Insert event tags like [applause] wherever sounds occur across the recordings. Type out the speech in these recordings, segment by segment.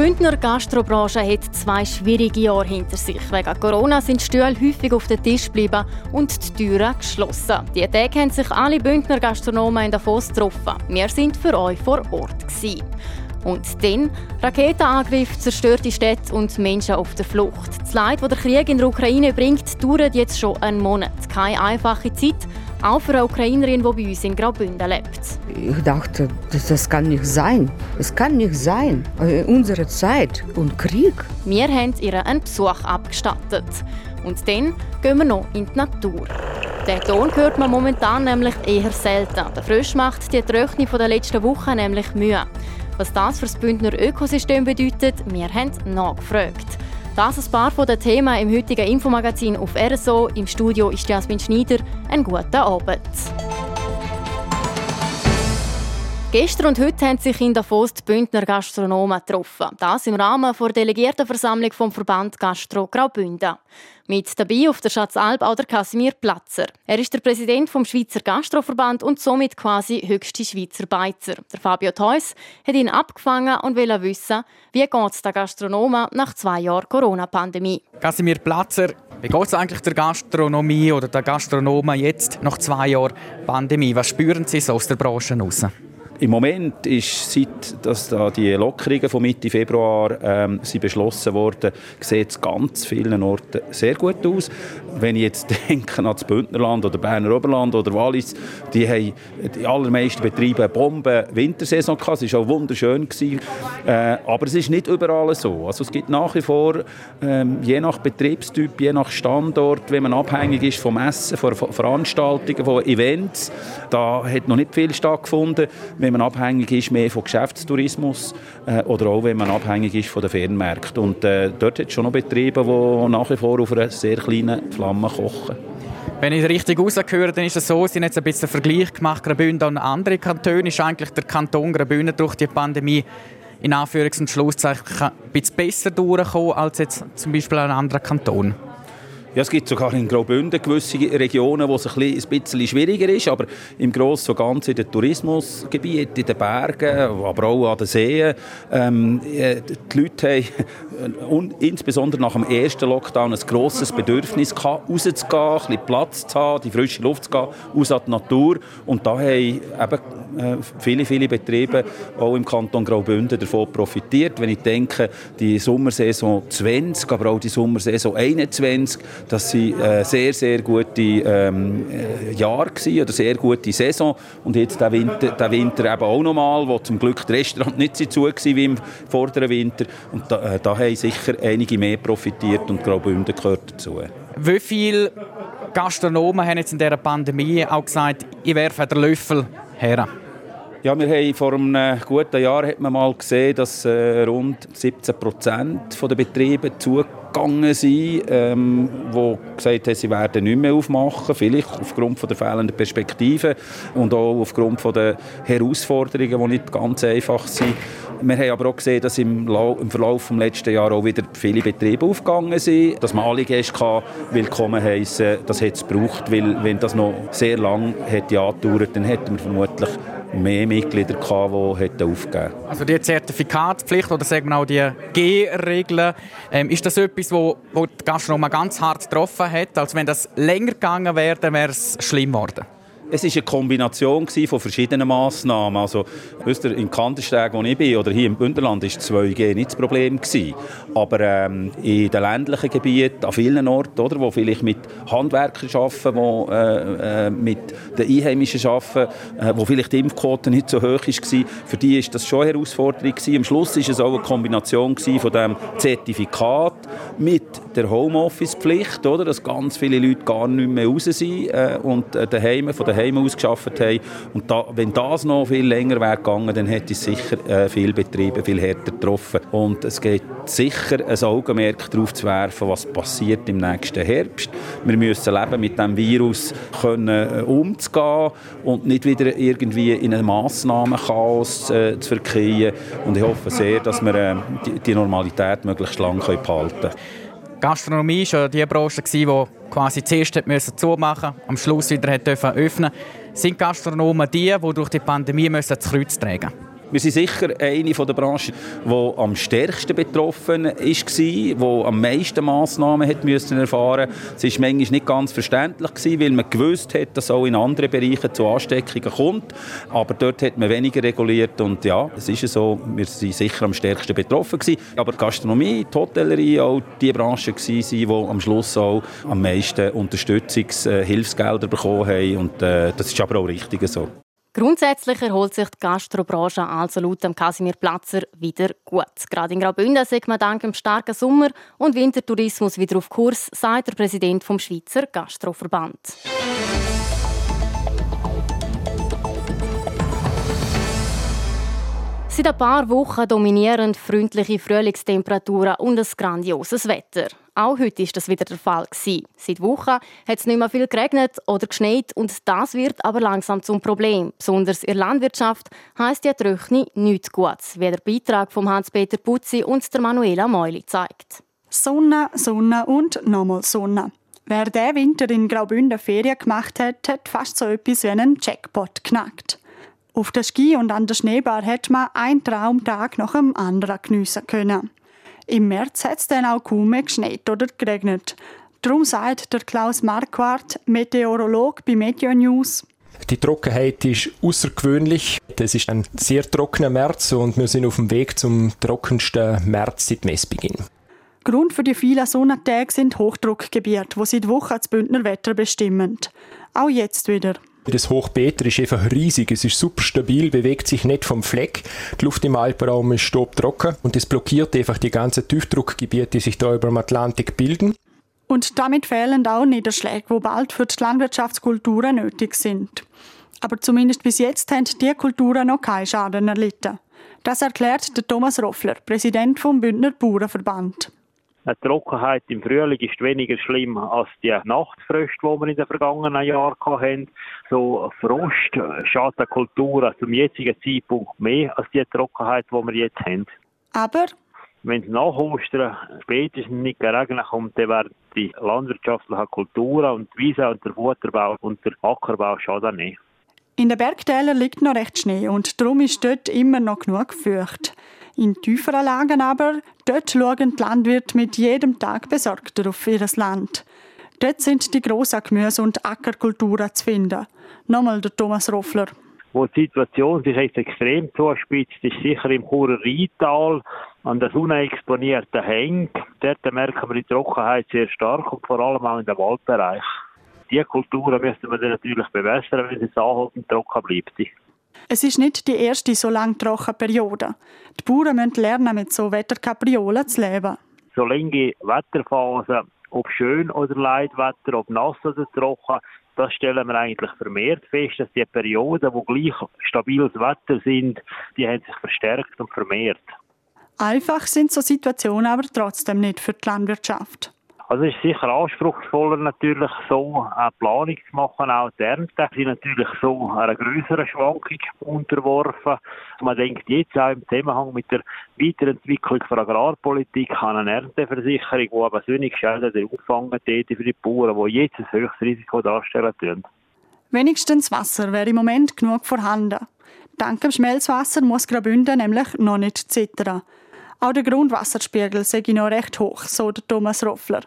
Bündner Gastrobranche hat zwei schwierige Jahre hinter sich. Wegen Corona sind Stühle häufig auf den Tisch geblieben und die Türen geschlossen. Die Tage haben sich alle Bündner Gastronomen in Davos getroffen. Wir sind für euch vor Ort. Gewesen. Und dann Raketenangriff, zerstörte Städte und Menschen auf der Flucht. Das Leid, das der Krieg in der Ukraine bringt, dauert jetzt schon einen Monat. Keine einfache Zeit, auch für eine Ukrainerin, die bei uns in Graubünden lebt. Ich dachte, das, das kann nicht sein. Es kann nicht sein. In unserer Zeit und Krieg. Wir haben ihr einen Besuch abgestattet. Und dann gehen wir noch in die Natur. Den Ton hört man momentan nämlich eher selten. Der Frisch macht die Tröchne der letzten Woche nämlich Mühe. Was das für das Bündner Ökosystem bedeutet, wir haben nachgefragt. Das ein paar den Themen im heutigen Infomagazin auf RSO. Im Studio ist Jasmin Schneider. Einen guten Abend. Gestern und heute haben sich in Davos die Bündner Gastronomen getroffen. Das im Rahmen der Delegiertenversammlung vom Verband Gastro Graubünden. Mit dabei auf der Schatzalp auch der Casimir Platzer. Er ist der Präsident vom Schweizer Gastroverband und somit quasi höchste Schweizer Beizer. Der Fabio Theus hat ihn abgefangen und will wissen, wie geht es den Gastronomen nach zwei Jahren Corona-Pandemie. Casimir Platzer, wie geht es eigentlich der Gastronomie oder der Gastronomen jetzt nach zwei Jahren Pandemie? Was spüren Sie so aus der Branche heraus? Im Moment ist, seit dass da die Lockerungen von Mitte Februar ähm, sind beschlossen wurden, sieht es ganz vielen Orten sehr gut aus. Wenn ich jetzt [laughs] denke an das Bündnerland oder Berner Oberland oder Wallis, die haben die allermeisten Betriebe Bomben Wintersaison gehabt. Es war auch wunderschön gewesen. Äh, aber es ist nicht überall so. Also es gibt nach wie vor ähm, je nach Betriebstyp, je nach Standort, wenn man abhängig ist vom Essen, von Veranstaltungen, von Events, da hat noch nicht viel stattgefunden. Wenn man abhängig ist mehr von Geschäftstourismus äh, oder auch wenn man abhängig ist von den Fernmärkten. Und äh, dort hat es schon noch Betriebe, die nach wie vor auf einer sehr kleinen Flamme kochen. Wenn ich richtig rausgehöre, dann ist es so, Sie haben jetzt ein bisschen Vergleich gemacht, Graubünden und andere Kantone. Ist eigentlich der Kanton Graubünden durch die Pandemie in Anführungs- und Schlusszeichen ein bisschen besser durchgekommen als jetzt zum Beispiel ein anderer Kanton? Ja, es gibt sogar in Graubünden gewisse Regionen, wo es ein bisschen schwieriger ist, aber im Großen und Ganzen in den Tourismusgebieten, in den Bergen, aber auch an den Seen, ähm, äh, die Leute haben und insbesondere nach dem ersten Lockdown ein grosses Bedürfnis gehabt, rauszugehen, ein bisschen Platz zu haben, die frische Luft zu gehen, aus die Natur. Und da haben eben äh, viele, viele Betriebe auch im Kanton Graubünden davon profitiert. Wenn ich denke, die Sommersaison 20, aber auch die Sommersaison 21, das waren äh, sehr, sehr gute ähm, äh, Jahre gewesen, oder sehr gute Saison. Und jetzt der Winter, der Winter eben auch nochmal, wo zum Glück die Restaurants nicht so zu waren wie im vorderen Winter. Und da, äh, da haben sicher einige mehr profitiert und Graubünden gehört dazu. Wie viele Gastronomen haben jetzt in dieser Pandemie auch gesagt, ich werfe den Löffel her? Ja, wir haben vor einem guten Jahr hat man mal gesehen, dass äh, rund 17 Prozent der Betriebe zugegangen sind, ähm, wo gesagt haben, sie werden nicht mehr aufmachen, vielleicht aufgrund von der fehlenden Perspektive und auch aufgrund von der Herausforderungen, die nicht ganz einfach sind. Wir haben aber auch gesehen, dass im, im Verlauf des letzten Jahres auch wieder viele Betriebe aufgegangen sind, dass man alle Gäste willkommen heißen, das hat es gebraucht, weil wenn das noch sehr lang hätte angedauert, dann hätten wir vermutlich mehr Mitglieder gehabt, die aufgegeben Also die Zertifikatspflicht oder sagen wir auch die G-Regeln, ähm, ist das etwas, wo, wo die Gastronomie ganz hart getroffen hat? Also wenn das länger gegangen wäre, wäre es schlimm geworden? Es war eine Kombination von verschiedenen Massnahmen. Also, wisst ihr, in Kandersteg, wo ich bin, oder hier im Bündnerland, war 2G nicht das Problem. Gewesen. Aber ähm, in den ländlichen Gebieten, an vielen Orten, oder, wo vielleicht mit Handwerkern arbeiten, wo, äh, äh, mit den Einheimischen arbeiten, äh, wo vielleicht die Impfquote nicht so hoch war, für die war das schon eine Herausforderung. Gewesen. Am Schluss war es auch eine Kombination von dem Zertifikat mit der Homeoffice-Pflicht, dass ganz viele Leute gar nicht mehr raus sind äh, und äh, daheim, von daheim daheim ausgeschafft haben. Und da, wenn das noch viel länger wäre gegangen, dann hätte es sicher äh, viele Betriebe viel härter getroffen. Und es geht sicher ein Augenmerk darauf zu werfen, was passiert im nächsten Herbst. Wir müssen leben, mit dem Virus können, äh, umzugehen und nicht wieder irgendwie in ein Massnahmenchaos äh, zu verkehren. Und ich hoffe sehr, dass wir äh, die, die, Normalität möglichst lange behalten können. Gastronomie war die Branche, die quasi zuerst zumachen musste, am Schluss wieder öffnen Sind Gastronomen die, die durch die Pandemie müssen das Kreuz tragen müssen? Wir sind sicher eine der Branchen, die am stärksten betroffen war, die am meisten Massnahmen hat erfahren musste. Es war manchmal nicht ganz verständlich, weil man gewusst hat, dass auch in anderen Bereichen zu Ansteckungen kommt. Aber dort hat man weniger reguliert und ja, es ist so, wir sind sicher am stärksten betroffen gewesen. Aber die Gastronomie, die Hotellerie, auch die Branchen waren, die am Schluss auch am meisten Unterstützungshilfsgelder bekommen haben und äh, das ist aber auch richtig so. Grundsätzlich erholt sich die Gastrobranche also laut Casimir Platzer wieder gut. Gerade in Graubünden sieht man dank dem starken Sommer und Wintertourismus wieder auf Kurs, sagt der Präsident vom Schweizer Gastroverband. Seit ein paar Wochen dominieren freundliche Frühlingstemperaturen und ein grandioses Wetter. Auch heute ist das wieder der Fall. Seit Wochen hat es nicht mehr viel geregnet oder geschneit und das wird aber langsam zum Problem. Besonders in der Landwirtschaft heisst die Tröchni nichts Gutes, wie der Beitrag von Hans-Peter Putzi und der Manuela Meuli zeigt. Sonne, Sonne und nochmal Sonne. Wer diesen Winter in Graubünden Ferien gemacht hat, hat fast so etwas wie einen Jackpot knackt. Auf der Ski und an der Schneebar hat man einen Traumtag nach dem anderen geniessen können. Im März hat es dann auch kaum mehr geschneit oder geregnet. Darum sagt der Klaus Marquardt, Meteorolog bei Meteo News, die Trockenheit ist außergewöhnlich. Es ist ein sehr trockener März und wir sind auf dem Weg zum trockensten März seit Messbeginn. Grund für die vielen Sonnentage sind Hochdruckgebiete, wo seit Wochen das Bündner Wetter bestimmen. Auch jetzt wieder. Das Hochbeter ist einfach riesig, es ist super stabil, bewegt sich nicht vom Fleck. Die Luft im Alpenraum ist trocken und es blockiert einfach die ganzen Tiefdruckgebiete, die sich da über dem Atlantik bilden. Und damit fehlen auch Niederschläge, wo bald für die Landwirtschaftskulturen nötig sind. Aber zumindest bis jetzt haben die Kulturen noch keinen Schaden erlitten. Das erklärt der Thomas Roffler, Präsident vom Bündner Bauernverband. Eine Trockenheit im Frühling ist weniger schlimm als die Nachtfröste, die wir in den vergangenen Jahren hatten. So Frost schadet der Kultur zum jetzigen Zeitpunkt mehr als die Trockenheit, die wir jetzt haben. Aber wenn es nach Ostern spätestens nicht geregnet kommt, dann werden die landwirtschaftlichen Kulturen und die Wiese und der Futterbau und der Ackerbau schaden nicht. In den Bergtälern liegt noch recht Schnee und darum ist dort immer noch genug Feucht. In tieferen Lagen aber, dort schauen die Landwirte mit jedem Tag besorgter auf ihr Land. Dort sind die grossen Gemüse- und Ackerkulturen zu finden. Nochmal der Thomas Roffler. Wo die Situation sich jetzt extrem zuspitzt, ist sicher im Churer Rheintal an der unexponierten Hängen. Dort merken wir die Trockenheit sehr stark und vor allem auch in dem Waldbereich. Diese Kulturen müssen wir natürlich bewässern, wenn es anhaltend trocken bleibt. Es ist nicht die erste so lange trockene Periode. Die Bauern müssen lernen, mit so Wetterkapriolen zu leben. So lange Wetterphasen, ob schön oder Leidwetter, ob nass oder trocken, das stellen wir eigentlich vermehrt fest, dass die Perioden, wo gleich stabiles Wetter sind, die haben sich verstärkt und vermehrt. Einfach sind so Situationen aber trotzdem nicht für die Landwirtschaft. Also es ist sicher anspruchsvoller natürlich so eine Planung zu machen, auch die Ernte sind natürlich so einer größeren Schwankung unterworfen. Man denkt jetzt auch im Zusammenhang mit der Weiterentwicklung von Agrarpolitik an eine Ernteversicherung, die aber solche Schäden auffangen täte für die Bauern, die jetzt ein höchstes Risiko darstellen tun. Wenigstens Wasser wäre im Moment genug vorhanden. Dank dem Schmelzwasser muss Graubünden nämlich noch nicht zittern. Auch der Grundwasserspiegel sei noch recht hoch, so der Thomas Roffler.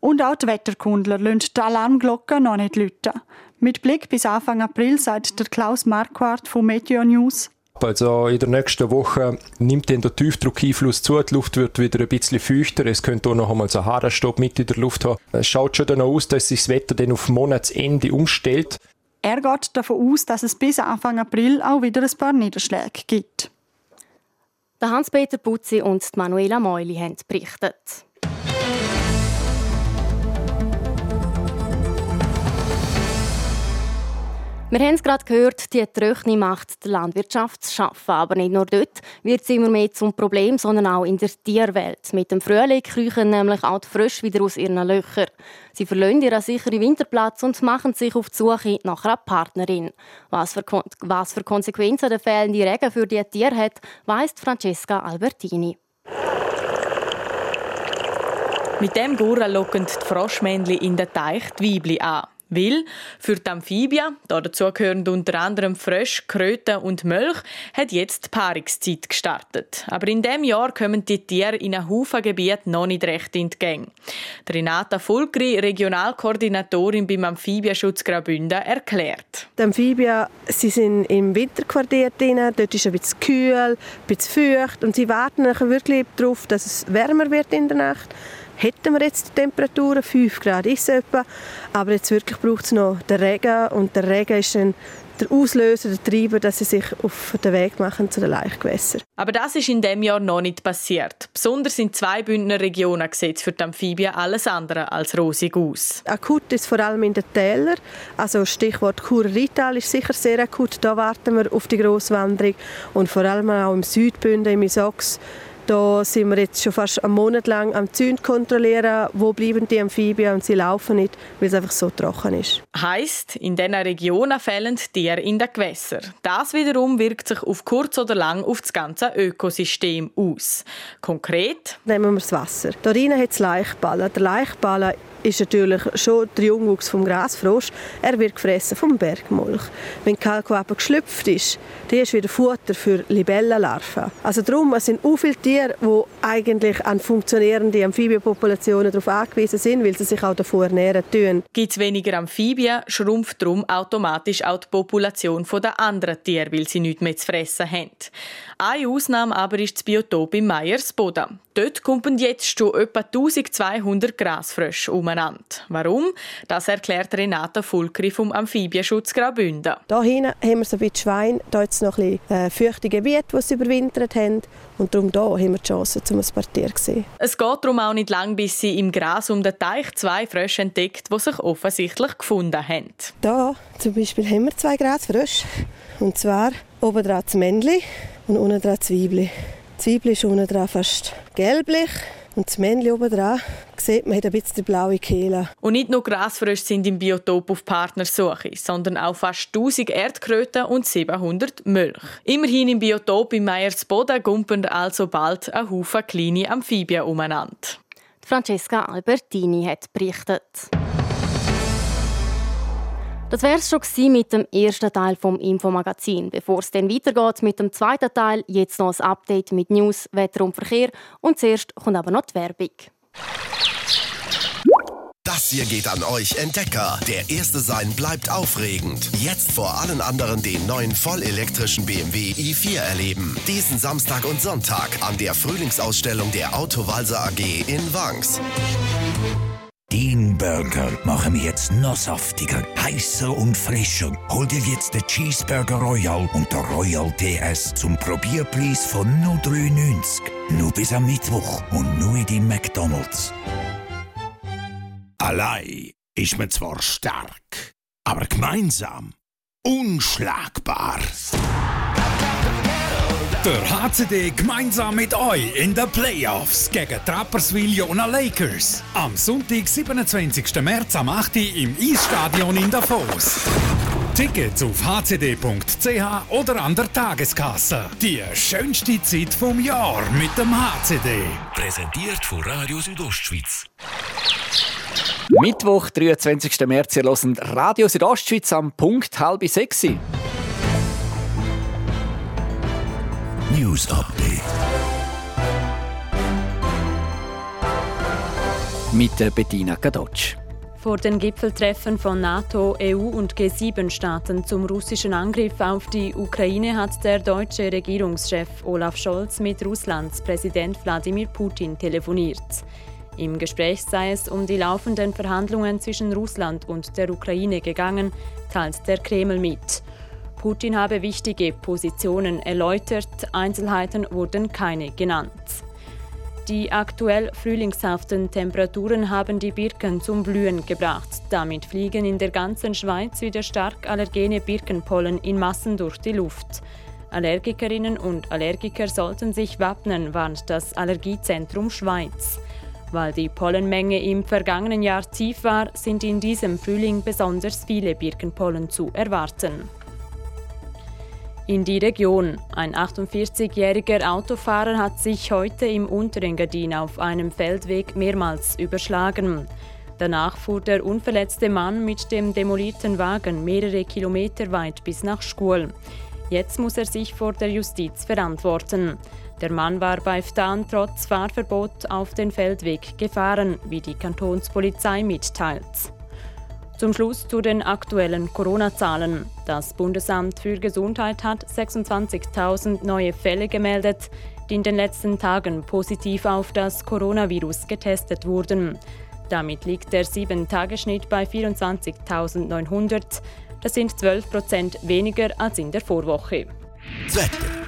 Und auch die Wetterkundler lassen die Alarmglocken noch nicht läuten. Mit Blick bis Anfang April sagt der Klaus Marquardt von Meteo News. Also in der nächsten Woche nimmt dann der Tiefdruckeinfluss zu, die Luft wird wieder ein bisschen feuchter, es könnte auch noch einmal so Haderstopp mit in der Luft haben. Es schaut schon dann aus, dass sich das Wetter dann auf Monatsende umstellt. Er geht davon aus, dass es bis Anfang April auch wieder ein paar Niederschläge gibt. Hans-Peter Putzi und Manuela Meuli haben berichtet. Wir haben es gerade gehört, die Tröchni macht die Landwirtschaft zu schaffen. Aber nicht nur dort wird es immer mehr zum Problem, sondern auch in der Tierwelt. Mit dem Frühling kriechen nämlich auch die Frösche wieder aus ihren Löchern. Sie verlassen ihren sicheren Winterplatz und machen sich auf die Suche nach einer Partnerin. Was für, Kon was für Konsequenzen der fehlende Regen für die Tiere hat, weiss Francesca Albertini. Mit dem Gurren locken die Froschmännchen in den Teich die Weibli an. Weil für die Amphibien, dazu gehören unter anderem Frösche, Kröten und Milch, hat jetzt die Paarungszeit gestartet. Aber in diesem Jahr kommen die Tiere in einem Haufen Gebiet noch nicht recht in die Gänge. Renata Fulgri, Regionalkoordinatorin beim Amphibienschutz Graubünden, erklärt. Die Amphibien sie sind im Winterquartier drin, dort ist es ein bisschen kühl, ein bisschen feucht und sie warten wirklich darauf, dass es wärmer wird in der Nacht hätten wir jetzt die Temperaturen, 5 Grad ist es etwa, aber jetzt wirklich braucht es noch den Regen und der Regen ist dann der Auslöser, der Treiber, dass sie sich auf den Weg machen zu den Laichgewässern. Aber das ist in dem Jahr noch nicht passiert. Besonders in zwei Bündner Regionen sieht für die Amphibien alles andere als rosig aus. Akut ist vor allem in den Tälern. Also Stichwort Chur-Rital ist sicher sehr akut. Da warten wir auf die Grosswanderung. Und vor allem auch im Südbünden, im Isox, da sind wir jetzt schon fast einen Monat lang am Zünd kontrollieren, wo bleiben die Amphibien und sie laufen nicht, weil es einfach so trocken ist. Heißt, in diesen Regionen fehlen Tiere in den Gewässern. Das wiederum wirkt sich auf kurz oder lang auf das ganze Ökosystem aus. Konkret nehmen wir das Wasser. Darin hat es Laichballen. Der Laichballen ist natürlich schon der Jungwuchs vom Grasfrosch. Er wird gefressen vom Bergmulch. Wenn die Kalkwabe geschlüpft ist, dann ist wieder Futter für Libellenlarven. Also darum es sind auch viele Tiere, die eigentlich an funktionierende Amphibienpopulationen darauf angewiesen sind, weil sie sich auch davon ernähren tun. Gibt es weniger Amphibien, schrumpft darum automatisch auch die Population der anderen Tiere, weil sie nichts mehr zu fressen haben. Eine Ausnahme aber ist das Biotop im Meiersboden. Dort kommen jetzt schon etwa 1200 Grasfrösche umeinander. Warum? Das erklärt Renata Fulkri vom Amphibienschutz Graubünden. Hier hinten haben wir so ein Schwein, hier jetzt noch ein bisschen äh, feuchte Gebiete, wo sie überwintert haben. Und darum hier haben wir die Chance, um ein paar Tiere zu sehen. Es geht darum auch nicht lang, bis sie im Gras um den Teich zwei Frösche entdeckt, die sich offensichtlich gefunden haben. Hier zum Beispiel haben wir zwei Grasfrösche. Und zwar oben dran das Männchen und unten dran das Weibchen. Das Weibchen ist unten dran fast gelblich und das Männchen oben dran sieht man, hat ein bisschen die blaue Kehle. Und nicht nur Grasfrösche sind im Biotop auf Partnersuche, sondern auch fast 1000 Erdkröten und 700 Milch. Immerhin im Biotop im Meiersboden gumpen also bald ein Haufen kleine Amphibien umeinander. Francesca Albertini hat berichtet. Das wäre es schon mit dem ersten Teil vom Infomagazin. Bevor es dann weitergeht mit dem zweiten Teil, jetzt noch ein Update mit News, Wetter und Verkehr. Und zuerst kommt aber noch die Werbung. Das hier geht an euch Entdecker. Der erste sein bleibt aufregend. Jetzt vor allen anderen den neuen vollelektrischen BMW i4 erleben. Diesen Samstag und Sonntag an der Frühlingsausstellung der Autowalzer AG in Wangs. Den Burger machen wir jetzt noch saftiger, heißer und frischer. Hol dir jetzt den Cheeseburger Royal und der Royal TS zum Probierpreis von nur 3,90. Nur bis am Mittwoch und nur in deinem McDonalds. Allein ist man zwar stark, aber gemeinsam unschlagbar. Der HCD gemeinsam mit euch in den Playoffs gegen Trapperswil Jona Lakers. Am Sonntag, 27. März am 8. Uhr im Eisstadion in Davos. Tickets auf hcd.ch oder an der Tageskasse. Die schönste Zeit vom Jahr mit dem HCD. Präsentiert von Radio Südostschweiz. Mittwoch, 23. März, ihr hört Radio Südostschweiz am Punkt halb sechs. News Update. Mit Bettina Kadocz. Vor den Gipfeltreffen von NATO, EU und G7-Staaten zum russischen Angriff auf die Ukraine hat der deutsche Regierungschef Olaf Scholz mit Russlands Präsident Wladimir Putin telefoniert. Im Gespräch sei es um die laufenden Verhandlungen zwischen Russland und der Ukraine gegangen, teilt der Kreml mit. Putin habe wichtige Positionen erläutert, Einzelheiten wurden keine genannt. Die aktuell frühlingshaften Temperaturen haben die Birken zum Blühen gebracht. Damit fliegen in der ganzen Schweiz wieder stark allergene Birkenpollen in Massen durch die Luft. Allergikerinnen und Allergiker sollten sich wappnen, warnt das Allergiezentrum Schweiz. Weil die Pollenmenge im vergangenen Jahr tief war, sind in diesem Frühling besonders viele Birkenpollen zu erwarten. In die Region. Ein 48-jähriger Autofahrer hat sich heute im Unterengadin auf einem Feldweg mehrmals überschlagen. Danach fuhr der unverletzte Mann mit dem demolierten Wagen mehrere Kilometer weit bis nach Schkuhl. Jetzt muss er sich vor der Justiz verantworten. Der Mann war bei Ftan trotz Fahrverbot auf den Feldweg gefahren, wie die Kantonspolizei mitteilt. Zum Schluss zu den aktuellen Corona-Zahlen. Das Bundesamt für Gesundheit hat 26.000 neue Fälle gemeldet, die in den letzten Tagen positiv auf das Coronavirus getestet wurden. Damit liegt der 7-Tagesschnitt bei 24.900. Das sind 12 Prozent weniger als in der Vorwoche. Das Wetter.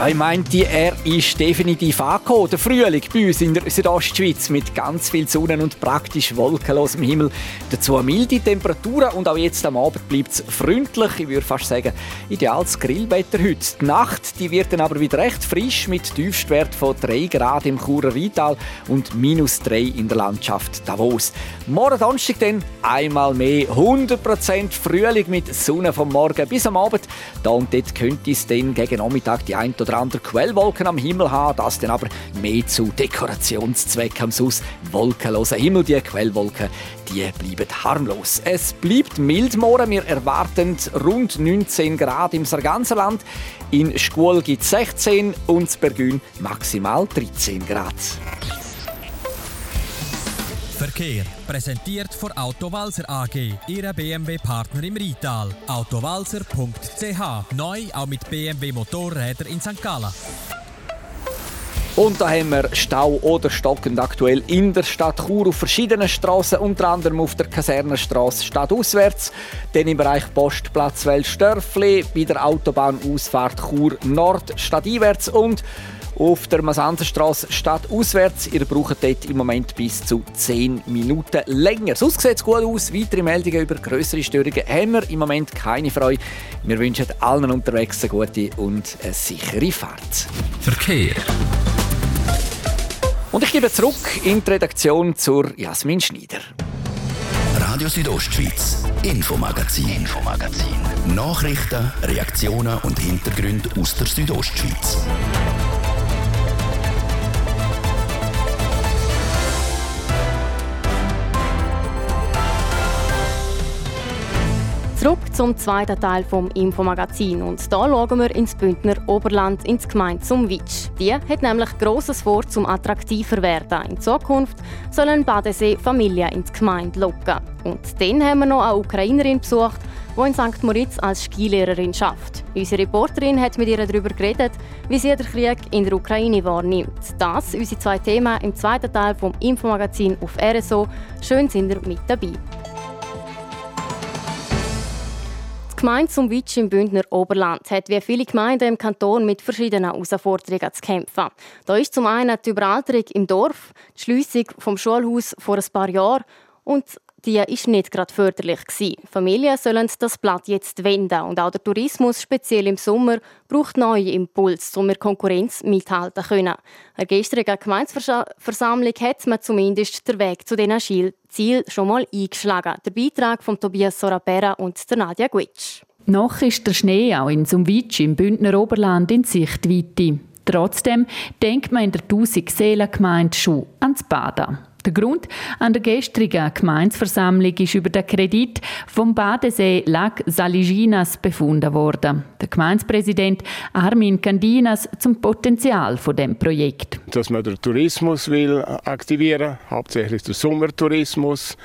ja, ich meinte, er ist definitiv angekommen. Der Frühling bei uns in der Südostschweiz mit ganz viel Sonne und praktisch wolkenlosem Himmel. Dazu milde Temperaturen und auch jetzt am Abend bleibt es freundlich. Ich würde fast sagen, ideales Grillwetter heute. Die Nacht die wird dann aber wieder recht frisch mit Tiefstwert von 3 Grad im Churer Rheintal und minus 3 in der Landschaft Davos. Morgen Donnerstag dann einmal mehr 100% Frühling mit Sonne vom Morgen bis am Abend. Da und dort könnte es dann gegen Nachmittag die ein oder andere Quellwolken am Himmel haben, das dann aber mehr zu Dekorationszwecken am Sus wolkenlosen Himmel. Die Quellwolken, die bleiben harmlos. Es bleibt mild morgen. Wir erwarten rund 19 Grad im Sarganserland. In Schkuhl gibt es 16 und in Bergün maximal 13 Grad. Verkehr präsentiert von Autowalzer AG, Ihrer BMW-Partner im Rital. Autowalzer.ch neu auch mit BMW Motorräder in St. Gallen. Und da haben wir Stau oder stockend aktuell in der Stadt Chur auf verschiedenen Straßen, unter anderem auf der Kasernenstraße stadtauswärts, dann im Bereich Postplatz Welsdörfli, bei der Autobahnausfahrt Chur Nord stadteinwärts und auf der Masanzenstraße stadtauswärts. Ihr braucht dort im Moment bis zu 10 Minuten länger. Sonst sieht es gut aus. Weitere Meldungen über größere Störungen haben wir im Moment keine Freude. Wir wünschen allen unterwegs eine gute und eine sichere Fahrt. Verkehr. Und ich gebe zurück in die Redaktion zur Jasmin Schneider. Radio Südostschweiz, Infomagazin, Infomagazin. Nachrichten, Reaktionen und Hintergründe aus der Südostschweiz. Zurück zum zweiten Teil vom Infomagazin und da schauen wir ins Bündner Oberland ins Gemeinde zum Witsch. Die hat nämlich Grosses vor zum attraktiver werden. In Zukunft sollen Badesee Familien ins Gemeinde locken. Und dann haben wir noch eine Ukrainerin besucht, die in St. Moritz als Skilehrerin schafft. Unsere Reporterin hat mit ihr darüber geredet, wie sie den Krieg in der Ukraine wahrnimmt. Das unsere zwei Themen im zweiten Teil vom Infomagazin auf RSO. Schön sind ihr mit dabei. Die Gemeinde zum Witsch im Bündner Oberland hat wie viele Gemeinden im Kanton mit verschiedenen Herausforderungen zu kämpfen. Da ist zum einen die Überalterung im Dorf, die Schliessung vom Schulhaus vor ein paar Jahren und die ist nicht gerade förderlich gewesen. Familien sollen das Blatt jetzt wenden und auch der Tourismus, speziell im Sommer, braucht neue Impulse, um mit Konkurrenz mithalten können. Eine gestrige Gemeinsversammlung hat man zumindest den Weg zu diesen Zielen schon mal eingeschlagen. Der Beitrag von Tobias Sorapera und der Nadia Guitsch. Noch ist der Schnee auch in Sumwitsch im Bündner Oberland in Sichtweite. Trotzdem denkt man in der 1000 Seelen Gemeinde schon ans Baden. Der Grund an der gestrigen Gemeinsversammlung ist über den Kredit vom Badesee Lac Saliginas befunden worden. Der Gemeindepräsident Armin Candinas zum Potenzial von dem Projekt. Dass man den Tourismus will aktivieren, hauptsächlich den Sommertourismus.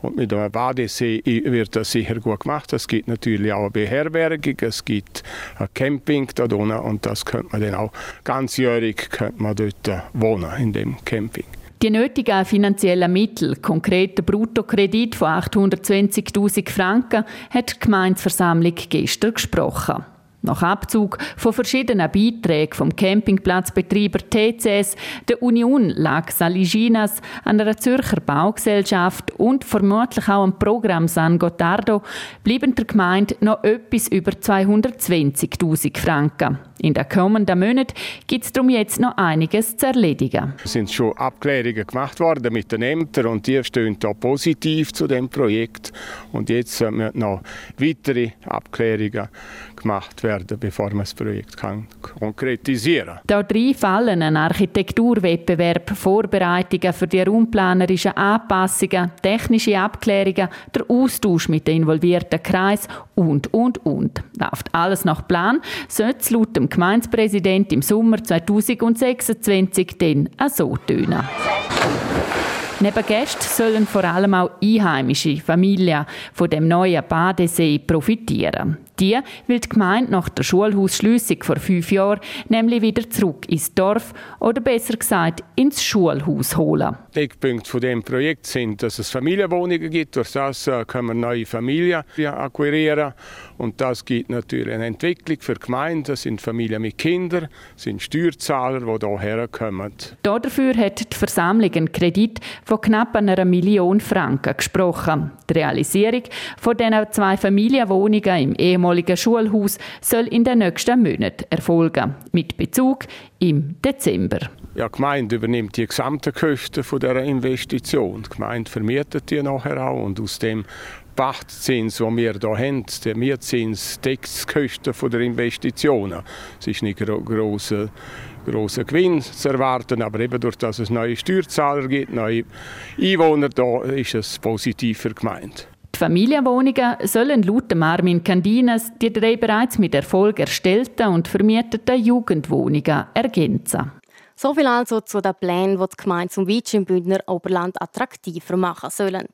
Und mit dem Badesee wird das sicher gut gemacht. Es gibt natürlich auch eine Beherbergung, es gibt ein Camping da drinnen und das könnte man dann auch ganzjährig könnte man dort wohnen in dem Camping. Die nötigen finanziellen Mittel, konkret der Bruttokredit von 820.000 Franken, hat die Gemeinsversammlung gestern gesprochen. Nach Abzug von verschiedenen Beiträgen vom Campingplatzbetreiber TCS, der Union Lag Saliginas, einer Zürcher Baugesellschaft und vermutlich auch am Programm San Gottardo bleiben der Gemeinde noch etwas über 220.000 Franken. In den kommenden Monaten gibt es darum jetzt noch einiges zu erledigen. Es sind schon Abklärungen gemacht worden mit den Ämtern und die stehen da positiv zu dem Projekt. Und jetzt müssen noch weitere Abklärungen gemacht werden, bevor man das Projekt kann konkretisieren kann. Hier fallen ein Architekturwettbewerb, Vorbereitungen für die raumplanerischen Anpassungen, technische Abklärungen, der Austausch mit den involvierten Kreisen und, und, und. Läuft alles nach Plan, sollte es laut dem Gemeindepräsident im Sommer 2026 dann auch so tönen. Neben Gästen sollen vor allem auch einheimische Familien von dem neuen Badesee profitieren. Die will die Gemeinde nach der Schulhausschliessung vor fünf Jahren nämlich wieder zurück ins Dorf oder besser gesagt ins Schulhaus holen. Die Eckpunkte von dem Projekt sind, dass es Familienwohnungen gibt. Durch das äh, können wir neue Familien akquirieren. Und das gibt natürlich eine Entwicklung für die Gemeinde. Das sind Familien mit Kindern, das sind Steuerzahler, die hierher kommen. Dafür hat die Versammlung einen Kredit von knapp einer Million Franken gesprochen. Die Realisierung von diesen zwei Familienwohnungen im ehemaligen Schulhaus soll in den nächsten Monaten erfolgen. Mit Bezug im Dezember. Ja, die Gemeinde übernimmt die gesamten Kosten dieser Investition. Die Gemeinde vermietet die nachher auch und aus dem Pachtzins, den wir hier haben, der Mietzins deckt die Kosten der Investitionen. Es ist nicht ein grosser, grosser Gewinn zu erwarten, aber eben durch dass es neue Steuerzahler gibt, neue Einwohner, da ist es positiv für die Gemeinde. Die Familienwohnungen sollen laut Armin Candinas die drei bereits mit Erfolg erstellten und vermieteten Jugendwohnungen ergänzen. So viel also zu den Plänen, die die Gemeinde zum Weitsch im Bündner Oberland attraktiver machen sollen.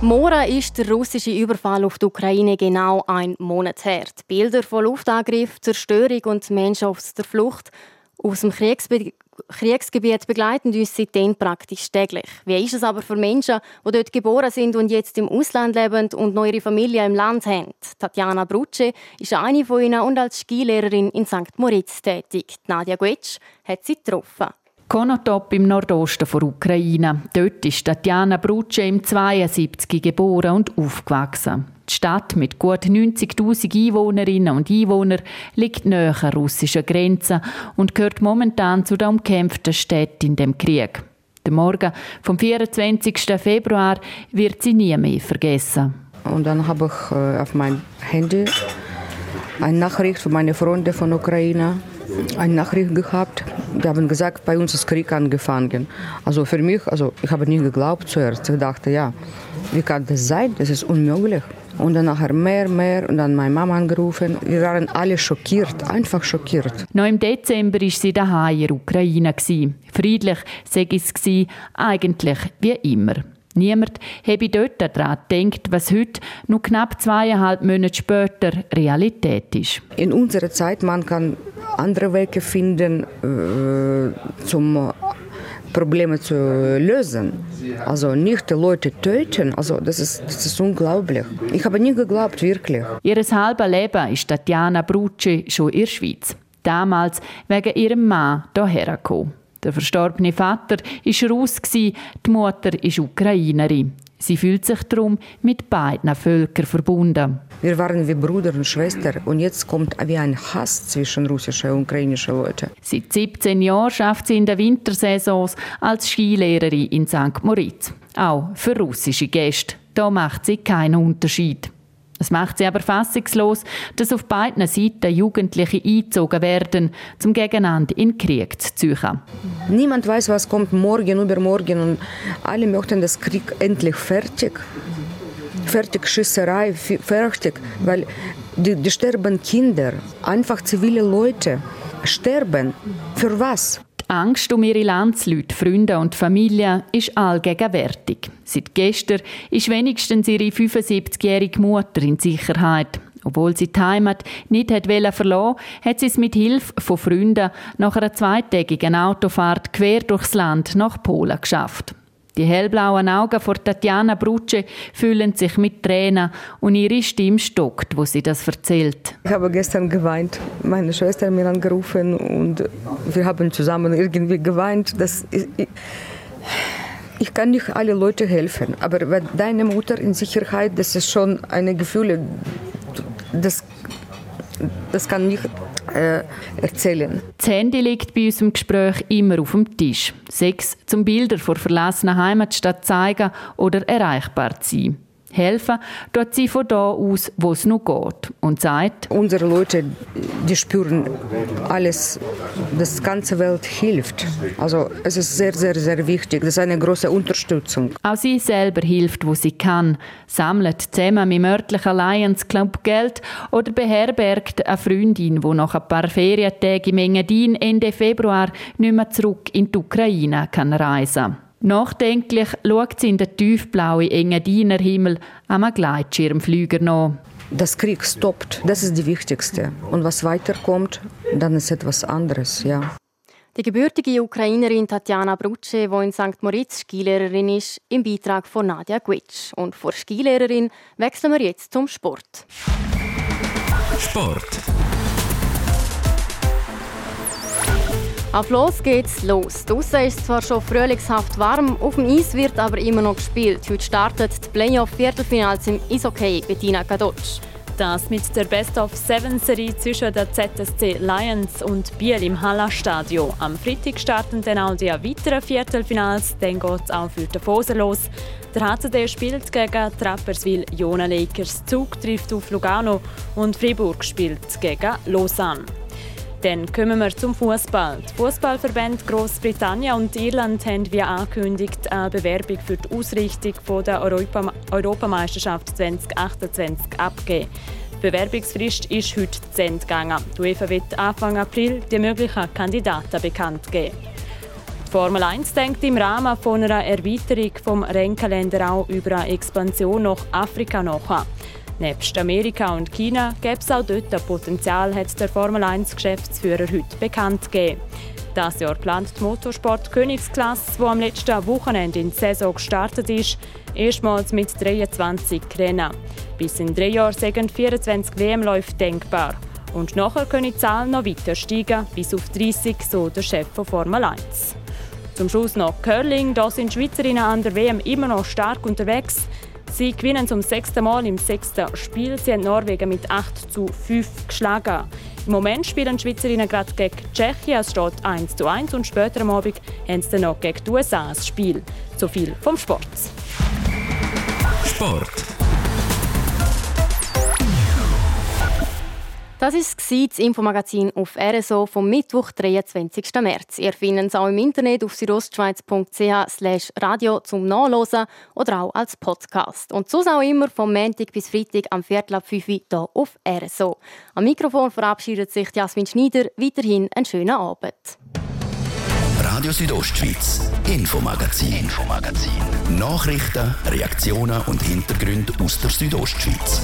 Mora ist der russische Überfall auf die Ukraine genau ein Monat her. Die Bilder von Luftangriff, Zerstörung und Menschen auf der Flucht aus dem Kriegsbe Kriegsgebiet begleiten uns seitdem praktisch täglich. Wie ist es aber für Menschen, die dort geboren sind und jetzt im Ausland leben und noch ihre Familie im Land haben? Tatjana Brutsche ist eine von ihnen und als Skilehrerin in St. Moritz tätig. Nadja Guetsch hat sie getroffen. Konotop im Nordosten der Ukraine. Dort ist Tatjana Brutsche im 72 geboren und aufgewachsen. Die Stadt mit gut 90.000 Einwohnerinnen und Einwohnern liegt näher an russischen Grenzen und gehört momentan zu den umkämpften Städten in dem Krieg. Der Morgen vom 24. Februar wird sie nie mehr vergessen. Und dann habe ich äh, auf mein Handy eine Nachricht von meinen Freunden von Ukraine eine Nachricht gehabt. Die haben gesagt, bei uns ist Krieg angefangen. Also für mich, also ich habe nie geglaubt zuerst. Ich dachte, ja, wie kann das sein? Das ist unmöglich. Und dann nachher mehr, mehr und dann meine Mama angerufen. Wir waren alle schockiert, einfach schockiert. Noch im Dezember war sie daheim in der Ukraine. Friedlich sei es eigentlich wie immer. Niemand habe dort daran gedacht, was heute, nur knapp zweieinhalb Monate später, Realität ist. In unserer Zeit man kann andere Wege finden, äh, zum Probleme zu lösen. Also nicht die Leute töten. Also das ist, das ist unglaublich. Ich habe nie geglaubt, wirklich. Ihr halbes Leben ist Tatjana Brucci schon in der Schweiz. Damals wegen ihrem Mann hierher gekommen. Der verstorbene Vater war Russ, die Mutter ist Ukrainerin. Sie fühlt sich darum mit beiden Völkern verbunden. Wir waren wie Bruder und Schwester und jetzt kommt wie ein Hass zwischen russischen und ukrainischen Leuten. Seit 17 Jahren schafft sie in der Wintersaison als Skilehrerin in St. Moritz. Auch für russische Gäste. Da macht sie keinen Unterschied. Es macht sie aber fassungslos, dass auf beiden Seiten Jugendliche eingezogen werden, zum gegeneinander in Krieg zu ziehen. Niemand weiß, was kommt morgen, übermorgen und alle möchten das Krieg endlich fertig. Fertig, Schießerei, fertig, weil die, die sterben Kinder, einfach zivile Leute sterben. Für was? Angst um ihre Landsleute, Freunde und Familie ist allgegenwärtig. Seit gestern ist wenigstens ihre 75-jährige Mutter in Sicherheit. Obwohl sie die Heimat nicht verlassen wollte, hat sie es mit Hilfe von Freunden nach einer zweitägigen Autofahrt quer durchs Land nach Polen geschafft. Die hellblauen Augen von Tatjana Bruce füllen sich mit Tränen und ihre Stimme stockt, wo sie das erzählt. Ich habe gestern geweint. Meine Schwester hat mich angerufen und wir haben zusammen irgendwie geweint. Das ich, ich kann nicht alle Leute helfen, aber wenn deine Mutter in Sicherheit, das ist schon eine Gefühle, das, das kann nicht äh, erzählen. Das Handy liegt bei unserem Gespräch immer auf dem Tisch. Sechs zum Bilder vor verlassenen Heimatstadt zeigen oder erreichbar zu sein helfen, dort sie von da aus, wo es noch geht. Und sagt, unsere Leute, die spüren alles, das ganze Welt hilft. Also es ist sehr, sehr, sehr wichtig. Das ist eine große Unterstützung. Auch sie selber hilft, wo sie kann, sammelt zusammen mit dem örtlichen Lions Club Geld oder beherbergt eine Freundin, die nach ein paar Ferientagen im Engadin Ende Februar nicht mehr zurück in die Ukraine kann reisen kann. Nachdenklich schaut sie in den tiefblauen Engadiner Himmel am Gleitschirmflüger nach. Das Krieg stoppt, das ist die Wichtigste. Und was weiterkommt, dann ist etwas anderes, ja. Die gebürtige Ukrainerin Tatjana Bruce, die in St. Moritz Skilehrerin ist, im Beitrag von Nadja Gwitsch. Und vor Skilehrerin wechseln wir jetzt zum Sport. Sport. Auf los geht's los. Draussen ist zwar schon frühlingshaft warm, auf dem Eis wird aber immer noch gespielt. Heute startet die Playoff-Viertelfinals im Eishockey Bettina Kadotsch. Das mit der Best-of-Seven-Serie zwischen der ZSC Lions und Biel im Halla-Stadio. Am Freitag starten dann auch die weiteren Viertelfinals. Dann geht es auch für die Fose los. Der HCD spielt gegen Trapperswil Jona Lakers. Zug trifft auf Lugano und Fribourg spielt gegen Lausanne. Dann kommen wir zum Fußball. Die Fußballverbände Großbritannien und Irland haben wie angekündigt eine Bewerbung für die Ausrichtung der Europa Europameisterschaft 2028 abgegeben. Die Bewerbungsfrist ist heute zu Ende gegangen. Die UEFA wird Anfang April die möglichen Kandidaten bekannt geben. Die Formel 1 denkt im Rahmen von einer Erweiterung vom Rennkalender auch über eine Expansion nach Afrika nach. Nebst Amerika und China gäbe es auch dort ein Potenzial, hat der Formel 1-Geschäftsführer heute bekannt gegeben. Das Jahr plant die Motorsport Königsklasse, die am letzten Wochenende in die Saison gestartet ist, erstmals mit 23 Rennen. Bis in drei Jahren sind 24 WM-Läufe denkbar. Und nachher können die Zahlen noch weiter steigen, bis auf 30, so der Chef von Formel 1. Zum Schluss noch Curling. Da sind Schweizerinnen an der WM immer noch stark unterwegs. Sie gewinnen zum sechsten Mal im sechsten Spiel. Sie haben Norwegen mit 8 zu 5 geschlagen. Im Moment spielen die Schweizerinnen gerade gegen Tschechien. Es steht 1 zu 1 und später am Abend haben sie dann noch gegen die USA ein Spiel. So viel vom Sport. Sport. Das war das Infomagazin auf RSO vom Mittwoch, 23. März. Ihr findet es auch im Internet auf südostschweiz.ch radio zum Nachlesen oder auch als Podcast. Und so auch immer vom Montag bis Freitag am Viertel ab 5 Uhr hier auf RSO. Am Mikrofon verabschiedet sich Jasmin Schneider. Weiterhin einen schönen Abend. Radio Südostschweiz, Infomagazin, Infomagazin. Nachrichten, Reaktionen und Hintergründe aus der Südostschweiz.